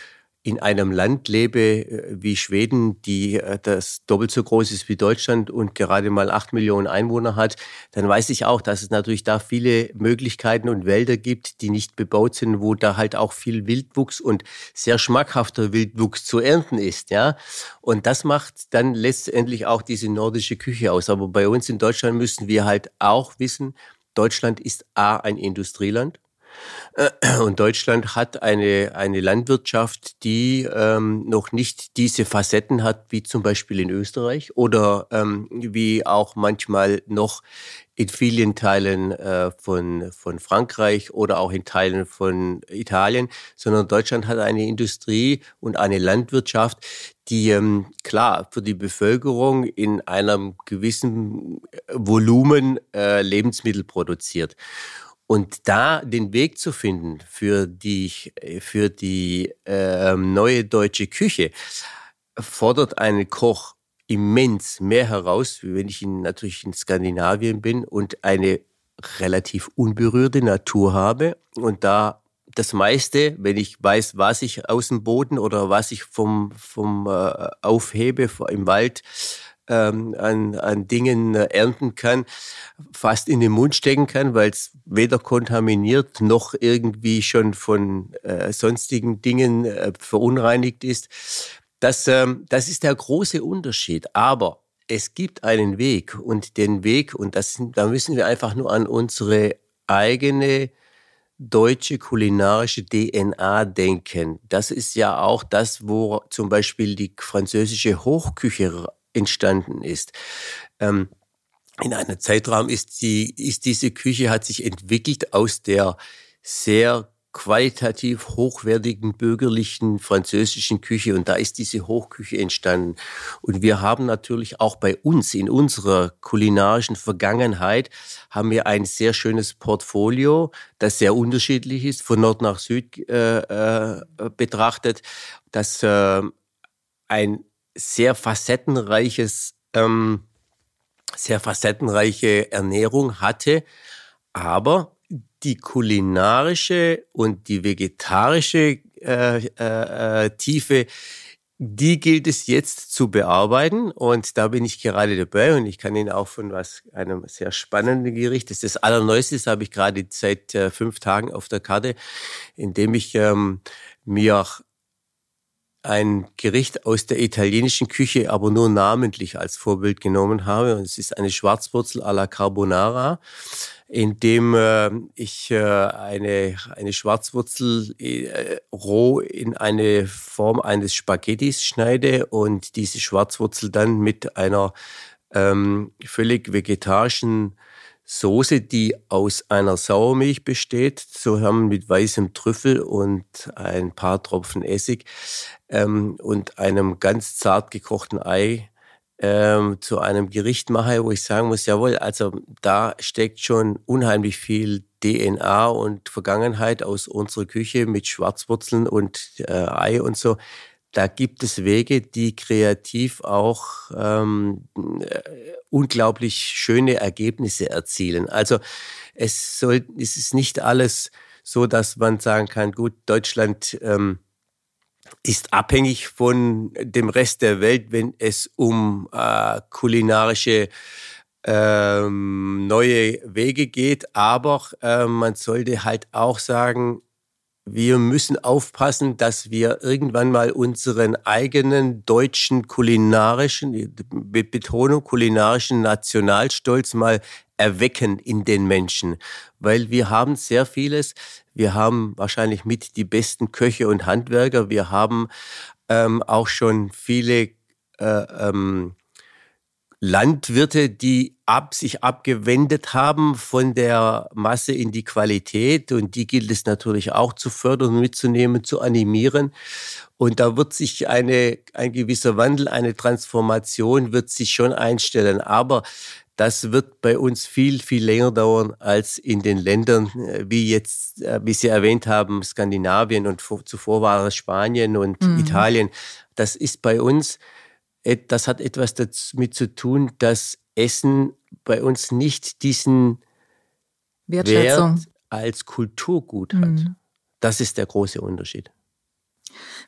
in einem Land lebe äh, wie Schweden, die äh, das doppelt so groß ist wie Deutschland und gerade mal acht Millionen Einwohner hat, dann weiß ich auch, dass es natürlich da viele Möglichkeiten und Wälder gibt, die nicht bebaut sind, wo da halt auch viel Wildwuchs und sehr schmackhafter Wildwuchs zu ernten ist, ja. Und das macht dann letztendlich auch diese nordische Küche aus. Aber bei uns in Deutschland müssen wir halt auch wissen, Deutschland ist A, ein Industrieland. Äh, und Deutschland hat eine, eine Landwirtschaft, die ähm, noch nicht diese Facetten hat, wie zum Beispiel in Österreich oder ähm, wie auch manchmal noch in vielen Teilen äh, von, von Frankreich oder auch in Teilen von Italien, sondern Deutschland hat eine Industrie und eine Landwirtschaft, die ähm, klar für die Bevölkerung in einem gewissen Volumen äh, Lebensmittel produziert. Und da den Weg zu finden für die, für die äh, neue deutsche Küche, fordert einen Koch immens mehr heraus, wie wenn ich in, natürlich in Skandinavien bin und eine relativ unberührte Natur habe. Und da das meiste, wenn ich weiß, was ich aus dem Boden oder was ich vom, vom äh, aufhebe im Wald, ähm, an, an Dingen äh, ernten kann, fast in den Mund stecken kann, weil es weder kontaminiert noch irgendwie schon von äh, sonstigen Dingen äh, verunreinigt ist. Das, ähm, das ist der große Unterschied. Aber es gibt einen Weg und den Weg, und das, da müssen wir einfach nur an unsere eigene deutsche kulinarische DNA denken. Das ist ja auch das, wo zum Beispiel die französische Hochküche entstanden ist. Ähm, in einem Zeitraum ist, die, ist diese Küche, hat sich entwickelt aus der sehr qualitativ hochwertigen bürgerlichen französischen Küche und da ist diese Hochküche entstanden. Und wir haben natürlich auch bei uns in unserer kulinarischen Vergangenheit haben wir ein sehr schönes Portfolio, das sehr unterschiedlich ist, von Nord nach Süd äh, äh, betrachtet, das äh, ein sehr facettenreiches, ähm, sehr facettenreiche Ernährung hatte, aber die kulinarische und die vegetarische äh, äh, äh, Tiefe, die gilt es jetzt zu bearbeiten. Und da bin ich gerade dabei und ich kann Ihnen auch von was einem sehr spannenden Gericht, das ist das allerneueste, das habe ich gerade seit äh, fünf Tagen auf der Karte, indem ich ähm, mir ein Gericht aus der italienischen Küche, aber nur namentlich als Vorbild genommen habe. Und es ist eine Schwarzwurzel alla Carbonara in dem äh, ich äh, eine, eine Schwarzwurzel äh, roh in eine Form eines Spaghettis schneide und diese Schwarzwurzel dann mit einer ähm, völlig vegetarischen Soße, die aus einer Sauermilch besteht, zusammen mit weißem Trüffel und ein paar Tropfen Essig ähm, und einem ganz zart gekochten Ei ähm, zu einem Gericht mache, wo ich sagen muss, jawohl, also da steckt schon unheimlich viel DNA und Vergangenheit aus unserer Küche mit Schwarzwurzeln und äh, Ei und so. Da gibt es Wege, die kreativ auch ähm, äh, unglaublich schöne Ergebnisse erzielen. Also es soll, es ist nicht alles so, dass man sagen kann, gut, Deutschland ähm, ist abhängig von dem Rest der Welt, wenn es um äh, kulinarische ähm, neue Wege geht. Aber äh, man sollte halt auch sagen, wir müssen aufpassen, dass wir irgendwann mal unseren eigenen deutschen kulinarischen, mit Betonung kulinarischen Nationalstolz mal erwecken in den Menschen, weil wir haben sehr vieles. Wir haben wahrscheinlich mit die besten Köche und Handwerker. Wir haben ähm, auch schon viele äh, ähm, Landwirte, die ab, sich abgewendet haben von der Masse in die Qualität. Und die gilt es natürlich auch zu fördern, mitzunehmen, zu animieren. Und da wird sich eine, ein gewisser Wandel, eine Transformation wird sich schon einstellen. Aber das wird bei uns viel, viel länger dauern als in den Ländern, äh, wie jetzt, äh, wie Sie erwähnt haben, Skandinavien und zuvor war es Spanien und mhm. Italien. Das ist bei uns, das hat etwas damit zu tun, dass Essen bei uns nicht diesen Wert als Kulturgut hat. Mhm. Das ist der große Unterschied.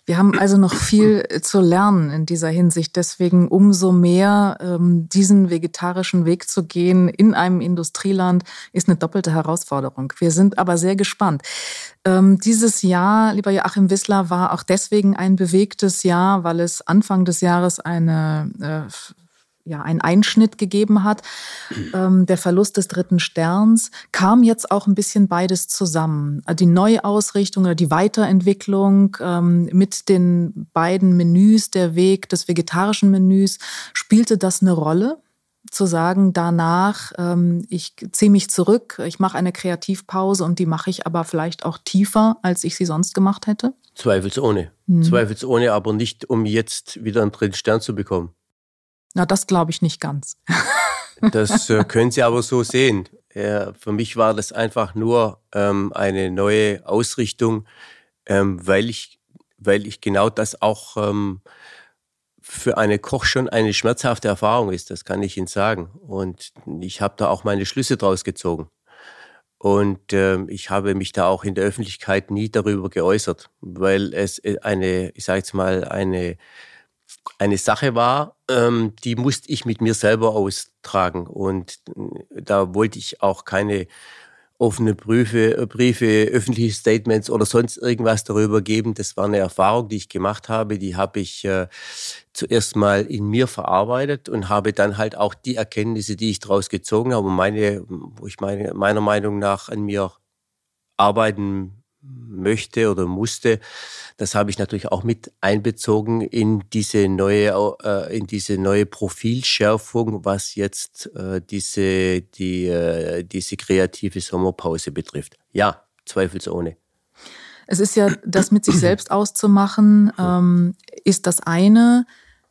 Wir haben also noch viel zu lernen in dieser Hinsicht. Deswegen umso mehr ähm, diesen vegetarischen Weg zu gehen in einem Industrieland ist eine doppelte Herausforderung. Wir sind aber sehr gespannt. Ähm, dieses Jahr, lieber Joachim Wissler, war auch deswegen ein bewegtes Jahr, weil es Anfang des Jahres eine äh, ja, einen Einschnitt gegeben hat. Ähm, der Verlust des dritten Sterns kam jetzt auch ein bisschen beides zusammen. Die Neuausrichtung oder die Weiterentwicklung ähm, mit den beiden Menüs, der Weg des vegetarischen Menüs, spielte das eine Rolle? Zu sagen, danach, ähm, ich ziehe mich zurück, ich mache eine Kreativpause und die mache ich aber vielleicht auch tiefer, als ich sie sonst gemacht hätte? Zweifelsohne. Hm. Zweifelsohne, aber nicht, um jetzt wieder einen dritten Stern zu bekommen. Na, das glaube ich nicht ganz. das äh, können Sie aber so sehen. Ja, für mich war das einfach nur ähm, eine neue Ausrichtung, ähm, weil, ich, weil ich genau das auch ähm, für eine Koch schon eine schmerzhafte Erfahrung ist, das kann ich Ihnen sagen. Und ich habe da auch meine Schlüsse draus gezogen. Und äh, ich habe mich da auch in der Öffentlichkeit nie darüber geäußert, weil es äh, eine, ich sage jetzt mal, eine eine Sache war, ähm, die musste ich mit mir selber austragen. Und äh, da wollte ich auch keine offene Briefe, äh, Briefe, öffentliche Statements oder sonst irgendwas darüber geben. Das war eine Erfahrung, die ich gemacht habe. Die habe ich äh, zuerst mal in mir verarbeitet und habe dann halt auch die Erkenntnisse, die ich daraus gezogen habe, meine, wo ich meine, meiner Meinung nach an mir arbeiten möchte oder musste, das habe ich natürlich auch mit einbezogen in diese neue, äh, in diese neue Profilschärfung, was jetzt äh, diese, die, äh, diese kreative Sommerpause betrifft. Ja, zweifelsohne. Es ist ja, das mit sich selbst auszumachen, ähm, ist das eine.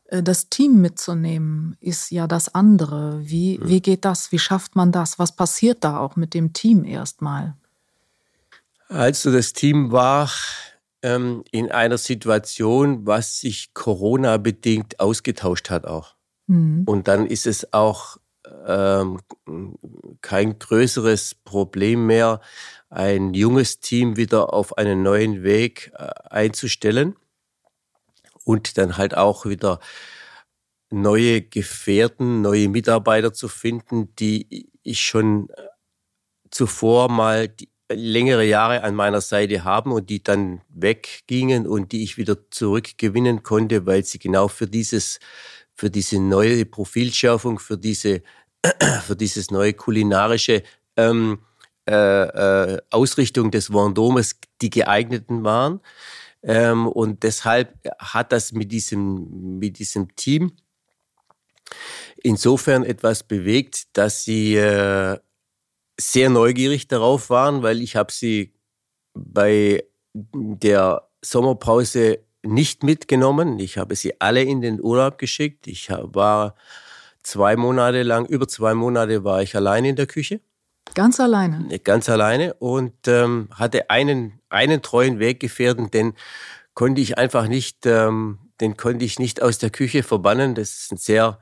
Das Team mitzunehmen, ist ja das andere. Wie, wie geht das? Wie schafft man das? Was passiert da auch mit dem Team erstmal? Also das Team war ähm, in einer Situation, was sich Corona-bedingt ausgetauscht hat auch. Mhm. Und dann ist es auch ähm, kein größeres Problem mehr, ein junges Team wieder auf einen neuen Weg äh, einzustellen und dann halt auch wieder neue Gefährten, neue Mitarbeiter zu finden, die ich schon äh, zuvor mal die, längere Jahre an meiner Seite haben und die dann weggingen und die ich wieder zurückgewinnen konnte, weil sie genau für dieses, für diese neue Profilschärfung, für diese, für dieses neue kulinarische ähm, äh, äh, Ausrichtung des Vendomes die geeigneten waren. Ähm, und deshalb hat das mit diesem, mit diesem Team insofern etwas bewegt, dass sie äh, sehr neugierig darauf waren, weil ich habe sie bei der Sommerpause nicht mitgenommen. Ich habe sie alle in den Urlaub geschickt. Ich war zwei Monate lang, über zwei Monate war ich allein in der Küche. Ganz alleine? Ganz alleine und ähm, hatte einen, einen treuen Weggefährten, den konnte ich einfach nicht, ähm, den konnte ich nicht aus der Küche verbannen. Das ist ein sehr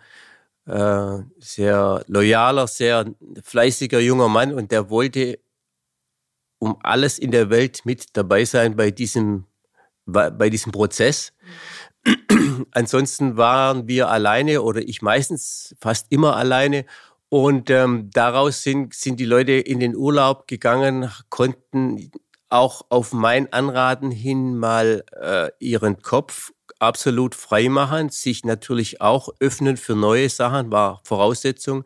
äh, sehr loyaler, sehr fleißiger junger Mann und der wollte um alles in der Welt mit dabei sein bei diesem, bei diesem Prozess. Ansonsten waren wir alleine oder ich meistens fast immer alleine und ähm, daraus sind, sind die Leute in den Urlaub gegangen, konnten auch auf mein Anraten hin mal äh, ihren Kopf absolut frei machen, sich natürlich auch öffnen für neue Sachen, war Voraussetzung.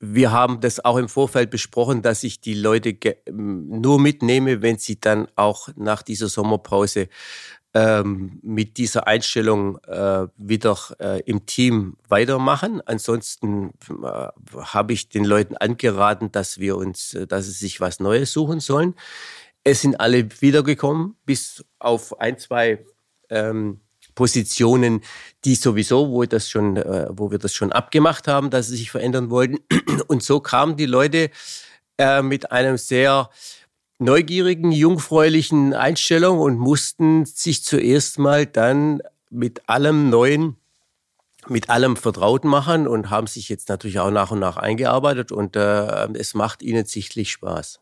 Wir haben das auch im Vorfeld besprochen, dass ich die Leute nur mitnehme, wenn sie dann auch nach dieser Sommerpause ähm, mit dieser Einstellung äh, wieder äh, im Team weitermachen. Ansonsten äh, habe ich den Leuten angeraten, dass wir uns, äh, dass sie sich was Neues suchen sollen. Es sind alle wiedergekommen, bis auf ein, zwei ähm, Positionen, die sowieso, wo, das schon, äh, wo wir das schon abgemacht haben, dass sie sich verändern wollten. Und so kamen die Leute äh, mit einem sehr neugierigen, jungfräulichen Einstellung und mussten sich zuerst mal dann mit allem Neuen, mit allem vertraut machen und haben sich jetzt natürlich auch nach und nach eingearbeitet und äh, es macht ihnen sichtlich Spaß.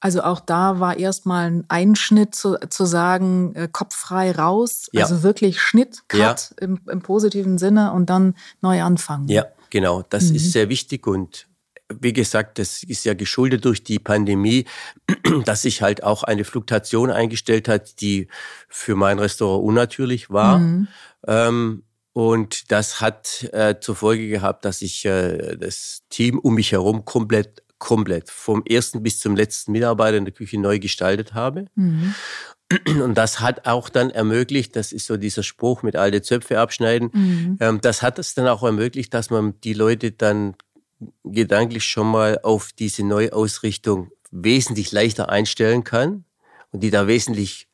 Also auch da war erstmal ein Einschnitt zu, zu sagen, äh, kopffrei raus, ja. also wirklich Schnitt, Cut ja. im, im, positiven Sinne und dann neu anfangen. Ja, genau, das mhm. ist sehr wichtig und wie gesagt, das ist ja geschuldet durch die Pandemie, dass sich halt auch eine Fluktuation eingestellt hat, die für mein Restaurant unnatürlich war. Mhm. Ähm, und das hat äh, zur Folge gehabt, dass ich äh, das Team um mich herum komplett komplett vom ersten bis zum letzten Mitarbeiter in der Küche neu gestaltet habe. Mhm. Und das hat auch dann ermöglicht, das ist so dieser Spruch mit alte Zöpfe abschneiden, mhm. ähm, das hat es dann auch ermöglicht, dass man die Leute dann gedanklich schon mal auf diese Neuausrichtung wesentlich leichter einstellen kann und die da wesentlich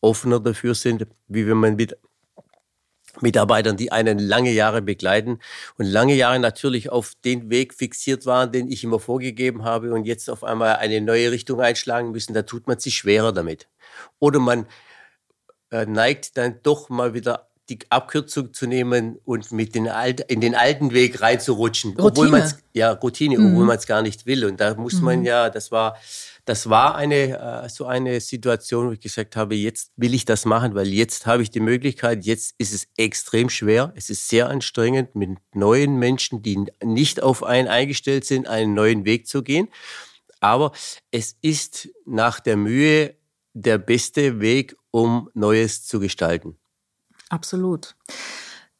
offener dafür sind, wie wenn man mit Mitarbeitern, die einen lange Jahre begleiten und lange Jahre natürlich auf den Weg fixiert waren, den ich immer vorgegeben habe und jetzt auf einmal eine neue Richtung einschlagen müssen, da tut man sich schwerer damit. Oder man äh, neigt dann doch mal wieder die Abkürzung zu nehmen und mit den Alt, in den alten Weg reinzurutschen, Routine. obwohl man ja Routine, mhm. obwohl man es gar nicht will. Und da muss man mhm. ja, das war das war eine äh, so eine Situation, wo ich gesagt habe, jetzt will ich das machen, weil jetzt habe ich die Möglichkeit. Jetzt ist es extrem schwer. Es ist sehr anstrengend, mit neuen Menschen, die nicht auf einen eingestellt sind, einen neuen Weg zu gehen. Aber es ist nach der Mühe der beste Weg, um Neues zu gestalten. Absolut.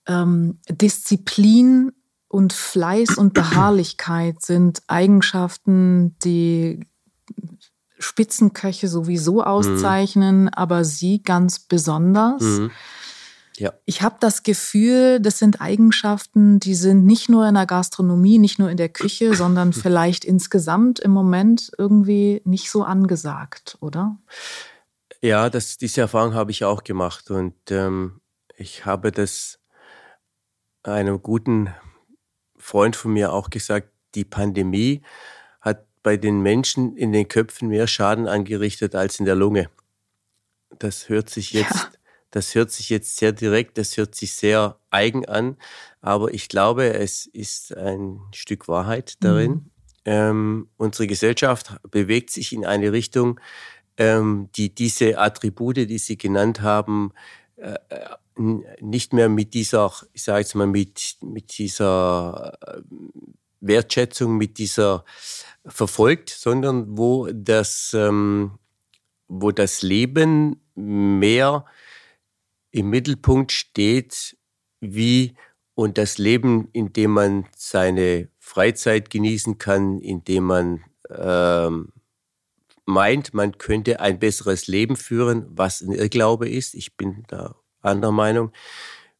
Ähm, Disziplin und Fleiß und Beharrlichkeit sind Eigenschaften, die Spitzenköche sowieso auszeichnen, mhm. aber sie ganz besonders. Mhm. Ja. Ich habe das Gefühl, das sind Eigenschaften, die sind nicht nur in der Gastronomie, nicht nur in der Küche, sondern vielleicht insgesamt im Moment irgendwie nicht so angesagt, oder? Ja, das, diese Erfahrung habe ich auch gemacht und ähm, ich habe das einem guten Freund von mir auch gesagt, die Pandemie hat bei den Menschen in den Köpfen mehr Schaden angerichtet als in der Lunge. Das hört sich jetzt, ja. das hört sich jetzt sehr direkt, das hört sich sehr eigen an, aber ich glaube, es ist ein Stück Wahrheit darin. Mhm. Ähm, unsere Gesellschaft bewegt sich in eine Richtung, ähm, die diese Attribute, die Sie genannt haben, äh, nicht mehr mit dieser, ich sage jetzt mal, mit, mit dieser äh, Wertschätzung, mit dieser verfolgt, sondern wo das, ähm, wo das Leben mehr im Mittelpunkt steht, wie und das Leben, in dem man seine Freizeit genießen kann, in dem man ähm, meint, man könnte ein besseres Leben führen, was ein Irrglaube ist. Ich bin da anderer Meinung.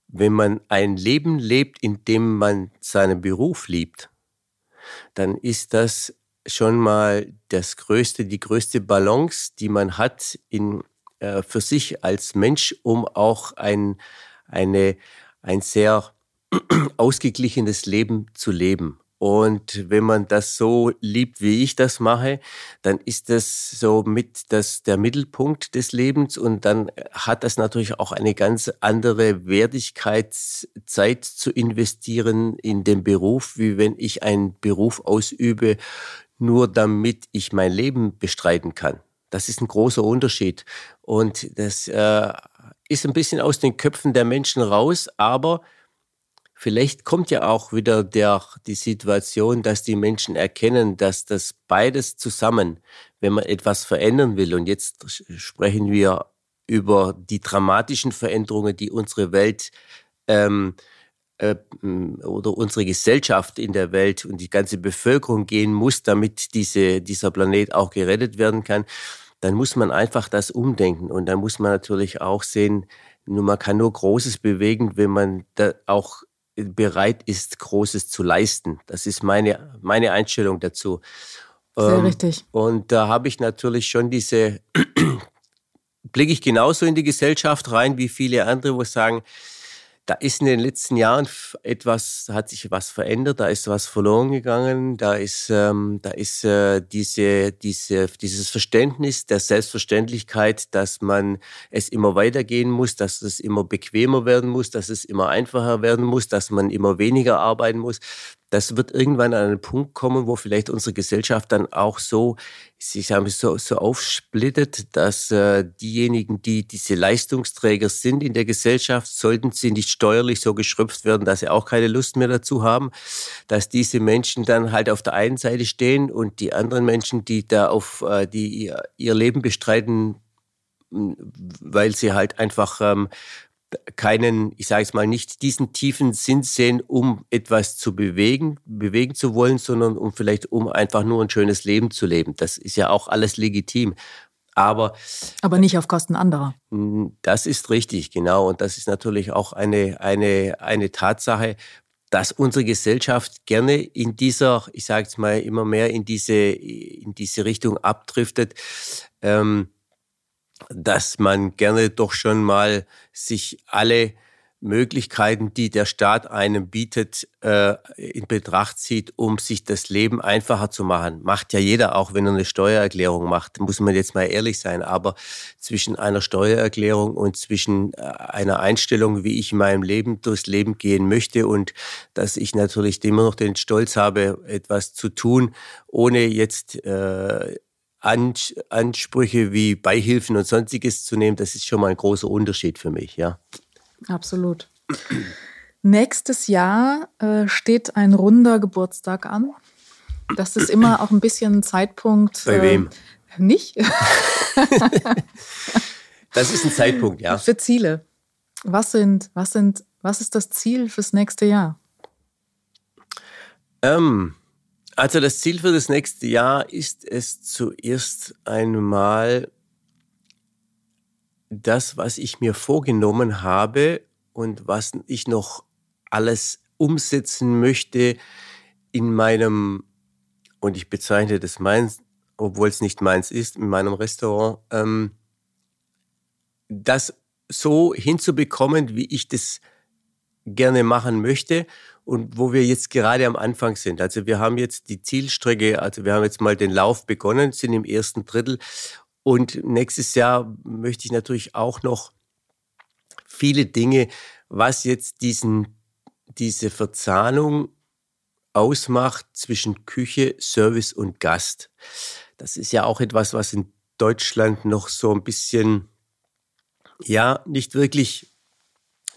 Wenn man ein Leben lebt, in dem man seinen Beruf liebt, dann ist das schon mal das größte, die größte Balance, die man hat in, äh, für sich als Mensch, um auch ein, eine, ein sehr ausgeglichenes Leben zu leben. Und wenn man das so liebt, wie ich das mache, dann ist das so mit das, der Mittelpunkt des Lebens und dann hat das natürlich auch eine ganz andere Wertigkeit, Zeit zu investieren in den Beruf, wie wenn ich einen Beruf ausübe, nur damit ich mein Leben bestreiten kann. Das ist ein großer Unterschied. Und das äh, ist ein bisschen aus den Köpfen der Menschen raus, aber Vielleicht kommt ja auch wieder der, die Situation, dass die Menschen erkennen, dass das beides zusammen, wenn man etwas verändern will, und jetzt sprechen wir über die dramatischen Veränderungen, die unsere Welt ähm, äh, oder unsere Gesellschaft in der Welt und die ganze Bevölkerung gehen muss, damit diese, dieser Planet auch gerettet werden kann, dann muss man einfach das umdenken. Und dann muss man natürlich auch sehen, nur man kann nur Großes bewegen, wenn man da auch bereit ist, Großes zu leisten. Das ist meine, meine Einstellung dazu. Sehr ähm, richtig. Und da habe ich natürlich schon diese, blicke ich genauso in die Gesellschaft rein wie viele andere, wo sagen, da ist in den letzten Jahren etwas, hat sich was verändert, da ist was verloren gegangen, da ist, ähm, da ist äh, diese, diese, dieses Verständnis der Selbstverständlichkeit, dass man es immer weitergehen muss, dass es immer bequemer werden muss, dass es immer einfacher werden muss, dass man immer weniger arbeiten muss das wird irgendwann an einen Punkt kommen, wo vielleicht unsere Gesellschaft dann auch so, ich sage so, so aufsplittet, dass äh, diejenigen, die diese Leistungsträger sind in der Gesellschaft, sollten sie nicht steuerlich so geschröpft werden, dass sie auch keine Lust mehr dazu haben, dass diese Menschen dann halt auf der einen Seite stehen und die anderen Menschen, die da auf, äh, die ihr, ihr Leben bestreiten, weil sie halt einfach ähm, keinen, ich sage es mal, nicht diesen tiefen Sinn sehen, um etwas zu bewegen, bewegen zu wollen, sondern um vielleicht um einfach nur ein schönes Leben zu leben. Das ist ja auch alles legitim. Aber, aber nicht auf Kosten anderer. Das ist richtig, genau. Und das ist natürlich auch eine, eine, eine Tatsache, dass unsere Gesellschaft gerne in dieser, ich sage es mal, immer mehr in diese, in diese Richtung abdriftet. Ähm, dass man gerne doch schon mal sich alle Möglichkeiten, die der Staat einem bietet, äh, in Betracht zieht, um sich das Leben einfacher zu machen. Macht ja jeder, auch wenn er eine Steuererklärung macht, muss man jetzt mal ehrlich sein. Aber zwischen einer Steuererklärung und zwischen äh, einer Einstellung, wie ich in meinem Leben durchs Leben gehen möchte und dass ich natürlich immer noch den Stolz habe, etwas zu tun, ohne jetzt äh, Ansprüche wie Beihilfen und sonstiges zu nehmen, das ist schon mal ein großer Unterschied für mich, ja. Absolut. Nächstes Jahr äh, steht ein runder Geburtstag an. Das ist immer auch ein bisschen ein Zeitpunkt. Bei äh, wem? Nicht? das ist ein Zeitpunkt, ja. Für Ziele. Was sind, was sind, was ist das Ziel fürs nächste Jahr? Ähm, also das Ziel für das nächste Jahr ist es zuerst einmal das, was ich mir vorgenommen habe und was ich noch alles umsetzen möchte in meinem, und ich bezeichne das meins, obwohl es nicht meins ist, in meinem Restaurant, ähm, das so hinzubekommen, wie ich das gerne machen möchte und wo wir jetzt gerade am Anfang sind. Also wir haben jetzt die Zielstrecke, also wir haben jetzt mal den Lauf begonnen, sind im ersten Drittel und nächstes Jahr möchte ich natürlich auch noch viele Dinge, was jetzt diesen, diese Verzahnung ausmacht zwischen Küche, Service und Gast. Das ist ja auch etwas, was in Deutschland noch so ein bisschen, ja, nicht wirklich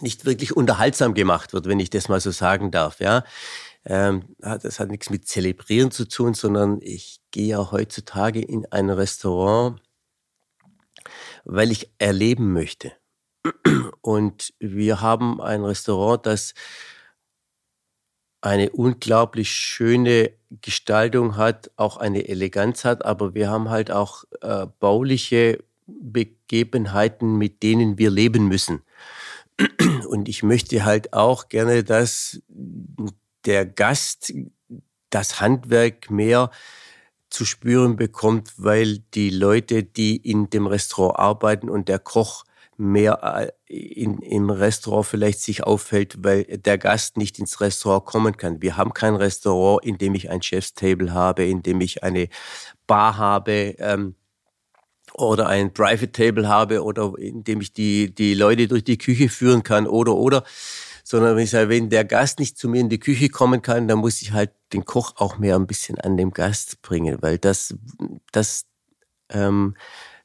nicht wirklich unterhaltsam gemacht wird, wenn ich das mal so sagen darf. Ja, ähm, das hat nichts mit Zelebrieren zu tun, sondern ich gehe ja heutzutage in ein Restaurant, weil ich erleben möchte. Und wir haben ein Restaurant, das eine unglaublich schöne Gestaltung hat, auch eine Eleganz hat, aber wir haben halt auch äh, bauliche Begebenheiten, mit denen wir leben müssen. Und ich möchte halt auch gerne, dass der Gast das Handwerk mehr zu spüren bekommt, weil die Leute, die in dem Restaurant arbeiten und der Koch mehr äh, in, im Restaurant vielleicht sich auffällt, weil der Gast nicht ins Restaurant kommen kann. Wir haben kein Restaurant, in dem ich ein Chefstable habe, in dem ich eine Bar habe. Ähm, oder ein Private Table habe oder indem ich die, die Leute durch die Küche führen kann oder oder, sondern wenn ich sage, wenn der Gast nicht zu mir in die Küche kommen kann, dann muss ich halt den Koch auch mehr ein bisschen an dem Gast bringen, weil das, das, ähm,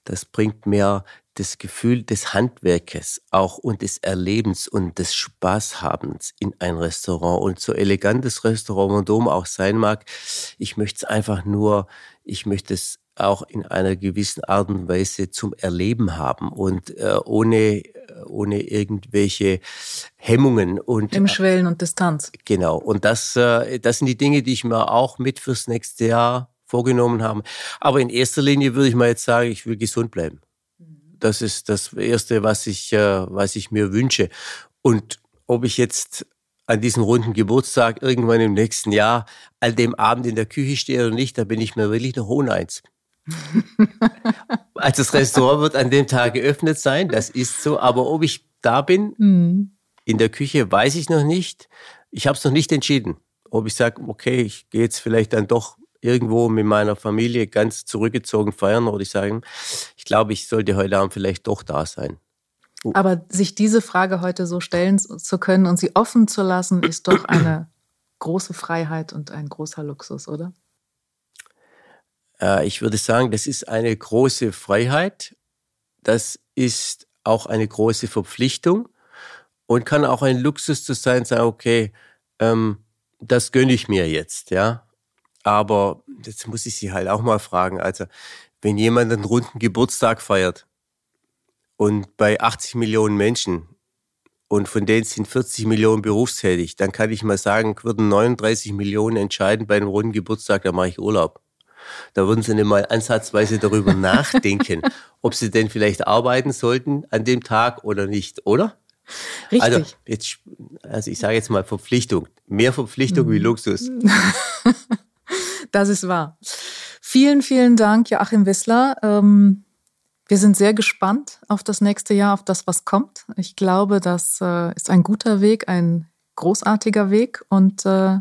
das bringt mehr das Gefühl des Handwerkes auch und des Erlebens und des Spaßhabens in ein Restaurant und so elegantes Restaurant Vendôme auch sein mag. Ich möchte es einfach nur, ich möchte es auch in einer gewissen Art und Weise zum Erleben haben und äh, ohne, ohne irgendwelche Hemmungen und im Schwellen und Distanz. Genau. Und das, äh, das sind die Dinge, die ich mir auch mit fürs nächste Jahr vorgenommen habe. Aber in erster Linie würde ich mal jetzt sagen, ich will gesund bleiben. Das ist das Erste, was ich, äh, was ich mir wünsche. Und ob ich jetzt an diesem runden Geburtstag irgendwann im nächsten Jahr an dem Abend in der Küche stehe oder nicht, da bin ich mir wirklich noch ohne eins. also das Restaurant wird an dem Tag geöffnet sein, das ist so. Aber ob ich da bin, mhm. in der Küche, weiß ich noch nicht. Ich habe es noch nicht entschieden. Ob ich sage, okay, ich gehe jetzt vielleicht dann doch irgendwo mit meiner Familie ganz zurückgezogen feiern oder ich sage, ich glaube, ich sollte heute Abend vielleicht doch da sein. Aber sich diese Frage heute so stellen zu können und sie offen zu lassen, ist doch eine große Freiheit und ein großer Luxus, oder? Äh, ich würde sagen, das ist eine große Freiheit. Das ist auch eine große Verpflichtung und kann auch ein Luxus zu sein, sagen, okay, ähm, das gönne ich mir jetzt, ja. Aber jetzt muss ich Sie halt auch mal fragen, also wenn jemand einen runden Geburtstag feiert und bei 80 Millionen Menschen und von denen sind 40 Millionen berufstätig, dann kann ich mal sagen, würden 39 Millionen entscheiden bei einem runden Geburtstag, da mache ich Urlaub. Da würden Sie nicht mal ansatzweise darüber nachdenken, ob Sie denn vielleicht arbeiten sollten an dem Tag oder nicht, oder? Richtig. Also, jetzt, also ich sage jetzt mal Verpflichtung. Mehr Verpflichtung mhm. wie Luxus. Das ist wahr. Vielen, vielen Dank, Joachim Wissler. Ähm, wir sind sehr gespannt auf das nächste Jahr, auf das, was kommt. Ich glaube, das äh, ist ein guter Weg, ein großartiger Weg und äh,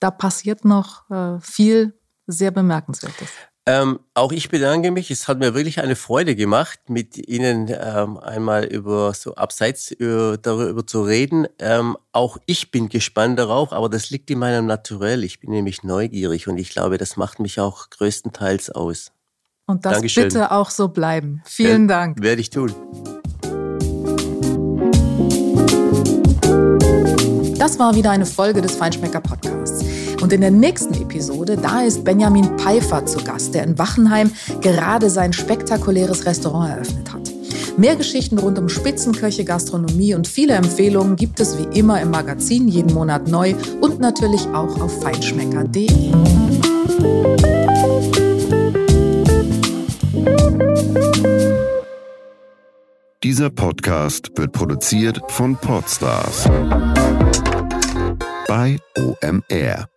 da passiert noch äh, viel sehr Bemerkenswertes. Ähm, auch ich bedanke mich. Es hat mir wirklich eine Freude gemacht, mit Ihnen ähm, einmal über so abseits über, darüber zu reden. Ähm, auch ich bin gespannt darauf, aber das liegt in meinem Naturell. Ich bin nämlich neugierig und ich glaube, das macht mich auch größtenteils aus. Und das Dankeschön. bitte auch so bleiben. Vielen ja, Dank. Werde ich tun. Das war wieder eine Folge des Feinschmecker Podcasts. Und in der nächsten Episode, da ist Benjamin Pfeiffer zu Gast, der in Wachenheim gerade sein spektakuläres Restaurant eröffnet hat. Mehr Geschichten rund um Spitzenköche, Gastronomie und viele Empfehlungen gibt es wie immer im Magazin jeden Monat neu und natürlich auch auf feinschmecker.de. Dieser Podcast wird produziert von Podstars bei OMR.